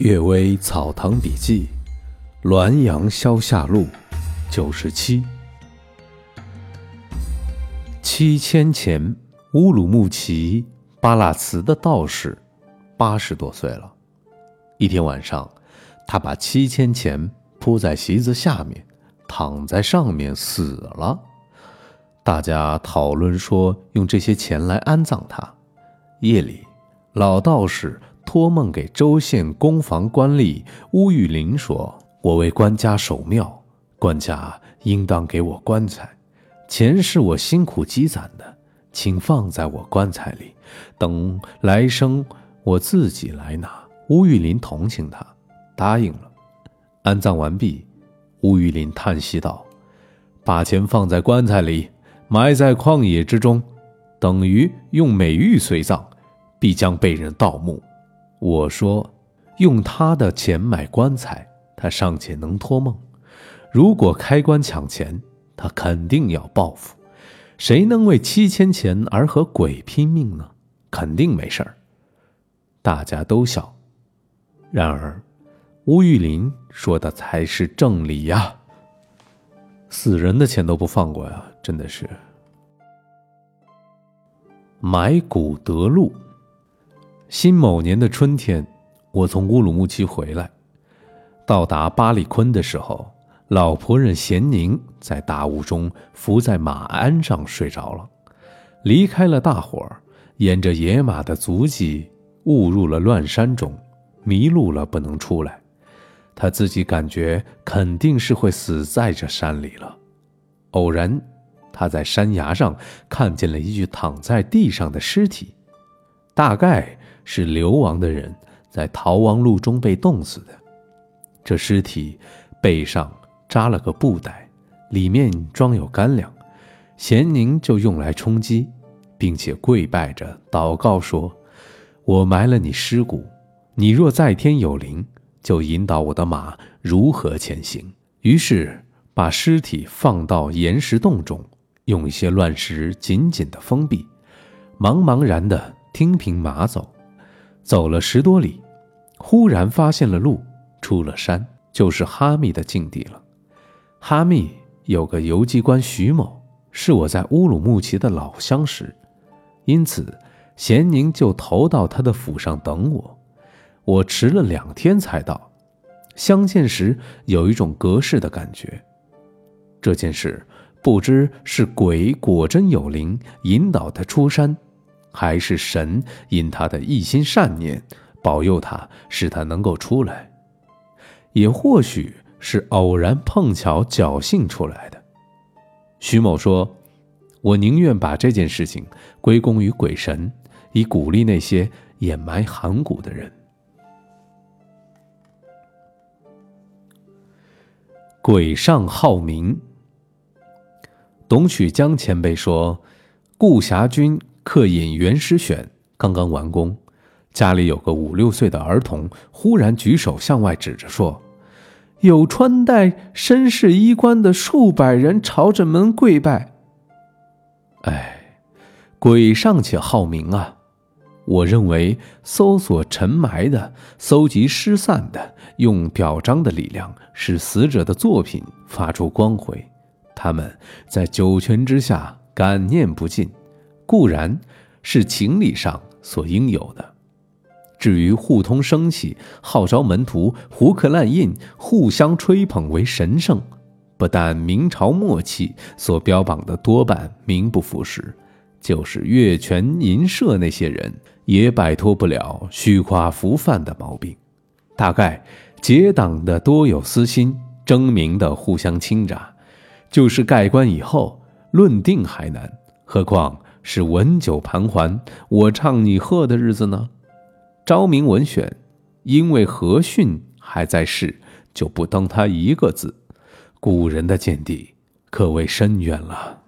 《岳微草堂笔记》滦阳消夏录九十七。七千前，乌鲁木齐巴剌茨的道士八十多岁了。一天晚上，他把七千钱铺在席子下面，躺在上面死了。大家讨论说用这些钱来安葬他。夜里，老道士。托梦给州县公房官吏乌玉林说：“我为官家守庙，官家应当给我棺材，钱是我辛苦积攒的，请放在我棺材里，等来生我自己来拿。”乌玉林同情他，答应了。安葬完毕，乌玉林叹息道：“把钱放在棺材里，埋在旷野之中，等于用美玉随葬，必将被人盗墓。”我说：“用他的钱买棺材，他尚且能托梦；如果开棺抢钱，他肯定要报复。谁能为七千钱而和鬼拼命呢？肯定没事儿。”大家都笑。然而，吴玉林说的才是正理呀！死人的钱都不放过呀，真的是。买骨得路。辛某年的春天，我从乌鲁木齐回来，到达巴里坤的时候，老仆人咸宁在大雾中伏在马鞍上睡着了。离开了大伙儿，沿着野马的足迹误入了乱山中，迷路了，不能出来。他自己感觉肯定是会死在这山里了。偶然，他在山崖上看见了一具躺在地上的尸体，大概。是流亡的人在逃亡路中被冻死的。这尸体背上扎了个布袋，里面装有干粮，咸宁就用来充饥，并且跪拜着祷告说：“我埋了你尸骨，你若在天有灵，就引导我的马如何前行。”于是把尸体放到岩石洞中，用一些乱石紧紧地封闭，茫茫然地听凭马走。走了十多里，忽然发现了路，出了山，就是哈密的境地了。哈密有个游击官徐某，是我在乌鲁木齐的老相识，因此咸宁就投到他的府上等我。我迟了两天才到，相见时有一种隔世的感觉。这件事不知是鬼果真有灵，引导他出山。还是神因他的一心善念保佑他，使他能够出来，也或许是偶然碰巧侥幸出来的。徐某说：“我宁愿把这件事情归功于鬼神，以鼓励那些掩埋寒骨的人。”鬼上好名。董曲江前辈说：“顾霞君。”刻印原诗选刚刚完工，家里有个五六岁的儿童，忽然举手向外指着说：“有穿戴绅士衣冠的数百人朝着门跪拜。”哎，鬼尚且好名啊！我认为搜索沉埋的、搜集失散的，用表彰的力量使死者的作品发出光辉，他们在九泉之下感念不尽。固然是情理上所应有的，至于互通生气、号召门徒、胡刻滥印、互相吹捧为神圣，不但明朝末期所标榜的多半名不副实，就是月泉银社那些人也摆脱不了虚夸浮泛的毛病。大概结党的多有私心，争名的互相倾轧，就是盖棺以后论定还难，何况。是文酒盘桓，我唱你和的日子呢。昭明文选，因为何逊还在世，就不登他一个字。古人的见地可谓深远了。